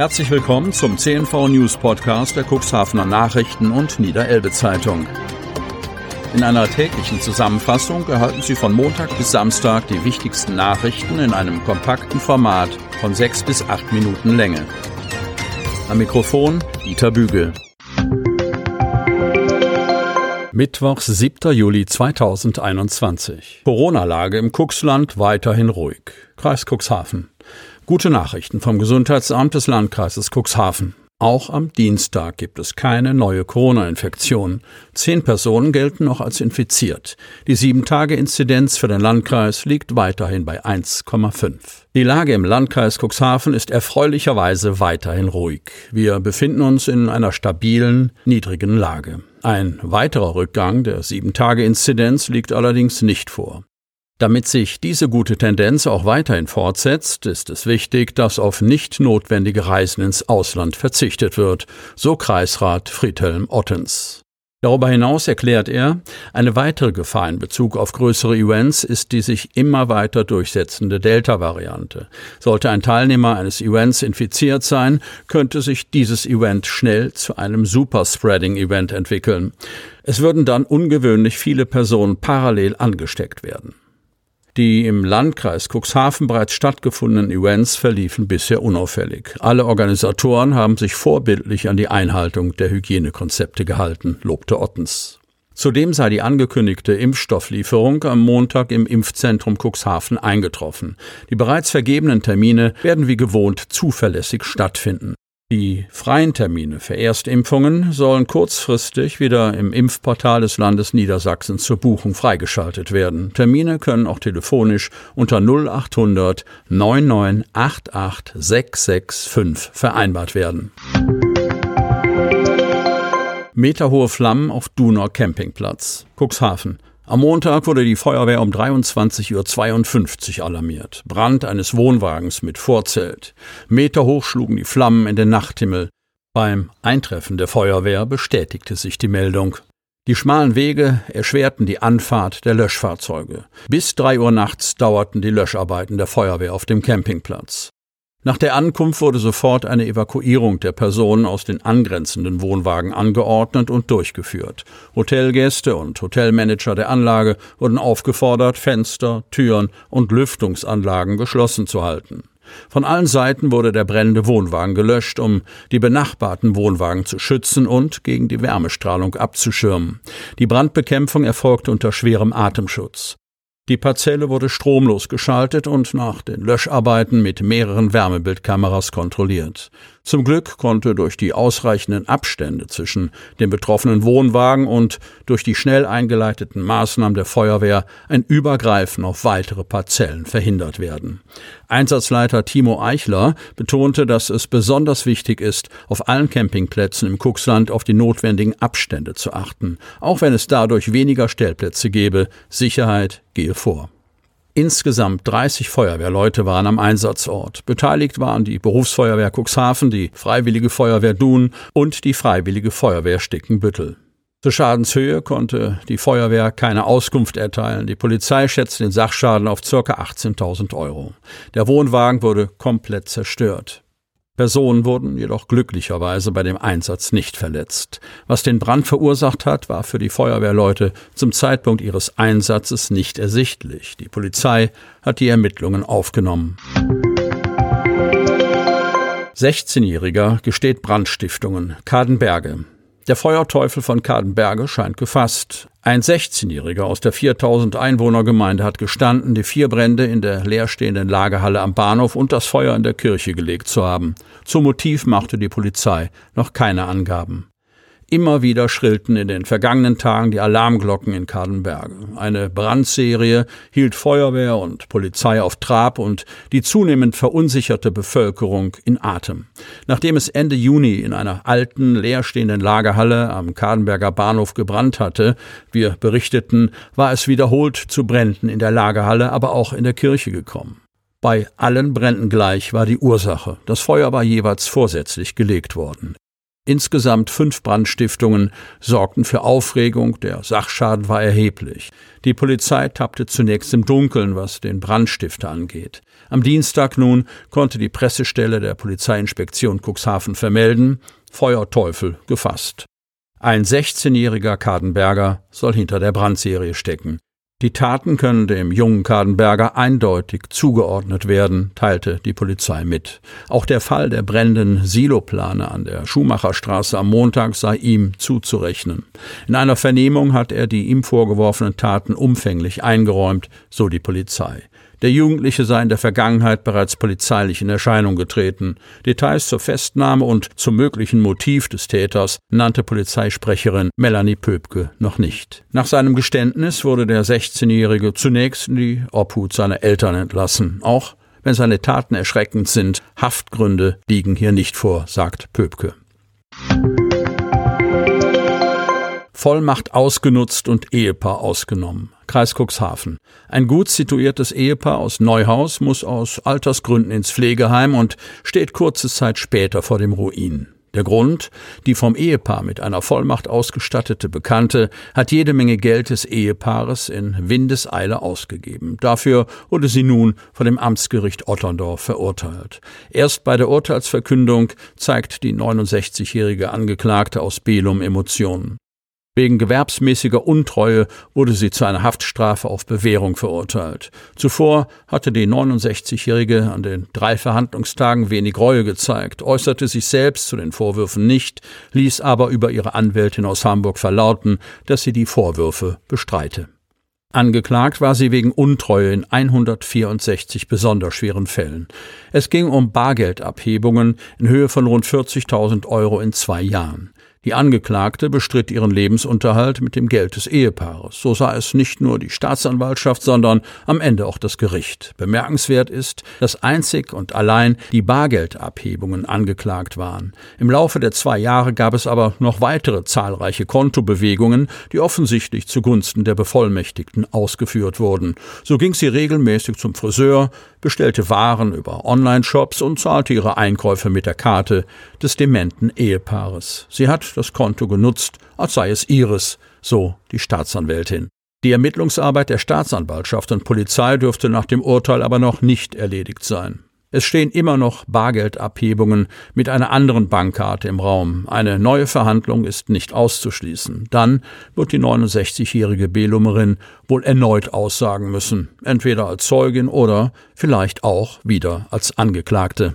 Herzlich willkommen zum CNV News Podcast der Cuxhavener Nachrichten und Niederelbe Zeitung. In einer täglichen Zusammenfassung erhalten Sie von Montag bis Samstag die wichtigsten Nachrichten in einem kompakten Format von sechs bis acht Minuten Länge. Am Mikrofon Dieter Bügel. Mittwoch, 7. Juli 2021. Corona-Lage im Cuxland weiterhin ruhig. Kreis Cuxhaven. Gute Nachrichten vom Gesundheitsamt des Landkreises Cuxhaven. Auch am Dienstag gibt es keine neue Corona-Infektion. Zehn Personen gelten noch als infiziert. Die Sieben-Tage-Inzidenz für den Landkreis liegt weiterhin bei 1,5. Die Lage im Landkreis Cuxhaven ist erfreulicherweise weiterhin ruhig. Wir befinden uns in einer stabilen, niedrigen Lage. Ein weiterer Rückgang der Sieben-Tage-Inzidenz liegt allerdings nicht vor. Damit sich diese gute Tendenz auch weiterhin fortsetzt, ist es wichtig, dass auf nicht notwendige Reisen ins Ausland verzichtet wird, so Kreisrat Friedhelm Ottens. Darüber hinaus erklärt er, eine weitere Gefahr in Bezug auf größere Events ist die sich immer weiter durchsetzende Delta-Variante. Sollte ein Teilnehmer eines Events infiziert sein, könnte sich dieses Event schnell zu einem Superspreading-Event entwickeln. Es würden dann ungewöhnlich viele Personen parallel angesteckt werden. Die im Landkreis Cuxhaven bereits stattgefundenen Events verliefen bisher unauffällig. Alle Organisatoren haben sich vorbildlich an die Einhaltung der Hygienekonzepte gehalten, lobte Ottens. Zudem sei die angekündigte Impfstofflieferung am Montag im Impfzentrum Cuxhaven eingetroffen. Die bereits vergebenen Termine werden wie gewohnt zuverlässig stattfinden. Die freien Termine für Erstimpfungen sollen kurzfristig wieder im Impfportal des Landes Niedersachsen zur Buchung freigeschaltet werden. Termine können auch telefonisch unter 0800 9988 665 vereinbart werden. Meterhohe Flammen auf Dunor Campingplatz, Cuxhaven. Am Montag wurde die Feuerwehr um 23.52 Uhr alarmiert. Brand eines Wohnwagens mit Vorzelt. Meterhoch schlugen die Flammen in den Nachthimmel. Beim Eintreffen der Feuerwehr bestätigte sich die Meldung. Die schmalen Wege erschwerten die Anfahrt der Löschfahrzeuge. Bis drei Uhr nachts dauerten die Löscharbeiten der Feuerwehr auf dem Campingplatz. Nach der Ankunft wurde sofort eine Evakuierung der Personen aus den angrenzenden Wohnwagen angeordnet und durchgeführt. Hotelgäste und Hotelmanager der Anlage wurden aufgefordert, Fenster, Türen und Lüftungsanlagen geschlossen zu halten. Von allen Seiten wurde der brennende Wohnwagen gelöscht, um die benachbarten Wohnwagen zu schützen und gegen die Wärmestrahlung abzuschirmen. Die Brandbekämpfung erfolgte unter schwerem Atemschutz. Die Parzelle wurde stromlos geschaltet und nach den Löscharbeiten mit mehreren Wärmebildkameras kontrolliert. Zum Glück konnte durch die ausreichenden Abstände zwischen den betroffenen Wohnwagen und durch die schnell eingeleiteten Maßnahmen der Feuerwehr ein Übergreifen auf weitere Parzellen verhindert werden. Einsatzleiter Timo Eichler betonte, dass es besonders wichtig ist, auf allen Campingplätzen im Kuxland auf die notwendigen Abstände zu achten, auch wenn es dadurch weniger Stellplätze gäbe. Sicherheit gehe vor. Insgesamt 30 Feuerwehrleute waren am Einsatzort. Beteiligt waren die Berufsfeuerwehr Cuxhaven, die Freiwillige Feuerwehr Dun und die Freiwillige Feuerwehr Stickenbüttel. Zur Schadenshöhe konnte die Feuerwehr keine Auskunft erteilen. Die Polizei schätzt den Sachschaden auf ca. 18.000 Euro. Der Wohnwagen wurde komplett zerstört. Personen wurden jedoch glücklicherweise bei dem Einsatz nicht verletzt. Was den Brand verursacht hat, war für die Feuerwehrleute zum Zeitpunkt ihres Einsatzes nicht ersichtlich. Die Polizei hat die Ermittlungen aufgenommen. 16-Jähriger gesteht Brandstiftungen. Kadenberge. Der Feuerteufel von Kadenberge scheint gefasst. Ein 16-Jähriger aus der 4000 Einwohnergemeinde hat gestanden, die vier Brände in der leerstehenden Lagerhalle am Bahnhof und das Feuer in der Kirche gelegt zu haben. Zum Motiv machte die Polizei noch keine Angaben. Immer wieder schrillten in den vergangenen Tagen die Alarmglocken in Kadenberge. Eine Brandserie hielt Feuerwehr und Polizei auf Trab und die zunehmend verunsicherte Bevölkerung in Atem. Nachdem es Ende Juni in einer alten, leerstehenden Lagerhalle am Kadenberger Bahnhof gebrannt hatte, wir berichteten, war es wiederholt zu Bränden in der Lagerhalle, aber auch in der Kirche gekommen. Bei allen Bränden gleich war die Ursache. Das Feuer war jeweils vorsätzlich gelegt worden. Insgesamt fünf Brandstiftungen sorgten für Aufregung, der Sachschaden war erheblich. Die Polizei tappte zunächst im Dunkeln, was den Brandstifter angeht. Am Dienstag nun konnte die Pressestelle der Polizeiinspektion Cuxhaven vermelden, Feuerteufel gefasst. Ein 16-jähriger Kadenberger soll hinter der Brandserie stecken. Die Taten können dem jungen Kadenberger eindeutig zugeordnet werden, teilte die Polizei mit. Auch der Fall der brennenden Siloplane an der Schumacherstraße am Montag sei ihm zuzurechnen. In einer Vernehmung hat er die ihm vorgeworfenen Taten umfänglich eingeräumt, so die Polizei. Der Jugendliche sei in der Vergangenheit bereits polizeilich in Erscheinung getreten. Details zur Festnahme und zum möglichen Motiv des Täters nannte Polizeisprecherin Melanie Pöbke noch nicht. Nach seinem Geständnis wurde der 16-Jährige zunächst in die Obhut seiner Eltern entlassen. Auch wenn seine Taten erschreckend sind, Haftgründe liegen hier nicht vor, sagt Pöbke. Vollmacht ausgenutzt und Ehepaar ausgenommen. Kreis Cuxhaven. Ein gut situiertes Ehepaar aus Neuhaus muss aus Altersgründen ins Pflegeheim und steht kurze Zeit später vor dem Ruin. Der Grund, die vom Ehepaar mit einer Vollmacht ausgestattete Bekannte hat jede Menge Geld des Ehepaares in Windeseile ausgegeben. Dafür wurde sie nun von dem Amtsgericht Otterndorf verurteilt. Erst bei der Urteilsverkündung zeigt die 69-jährige Angeklagte aus Belum Emotionen. Wegen gewerbsmäßiger Untreue wurde sie zu einer Haftstrafe auf Bewährung verurteilt. Zuvor hatte die 69-Jährige an den drei Verhandlungstagen wenig Reue gezeigt, äußerte sich selbst zu den Vorwürfen nicht, ließ aber über ihre Anwältin aus Hamburg verlauten, dass sie die Vorwürfe bestreite. Angeklagt war sie wegen Untreue in 164 besonders schweren Fällen. Es ging um Bargeldabhebungen in Höhe von rund 40.000 Euro in zwei Jahren. Die Angeklagte bestritt ihren Lebensunterhalt mit dem Geld des Ehepaares. So sah es nicht nur die Staatsanwaltschaft, sondern am Ende auch das Gericht. Bemerkenswert ist, dass einzig und allein die Bargeldabhebungen angeklagt waren. Im Laufe der zwei Jahre gab es aber noch weitere zahlreiche Kontobewegungen, die offensichtlich zugunsten der Bevollmächtigten ausgeführt wurden. So ging sie regelmäßig zum Friseur, bestellte Waren über Online-Shops und zahlte ihre Einkäufe mit der Karte des dementen Ehepaares. Sie hat das Konto genutzt, als sei es ihres, so die Staatsanwältin. Die Ermittlungsarbeit der Staatsanwaltschaft und Polizei dürfte nach dem Urteil aber noch nicht erledigt sein. Es stehen immer noch Bargeldabhebungen mit einer anderen Bankkarte im Raum. Eine neue Verhandlung ist nicht auszuschließen. Dann wird die 69-jährige Belumerin wohl erneut aussagen müssen, entweder als Zeugin oder vielleicht auch wieder als Angeklagte.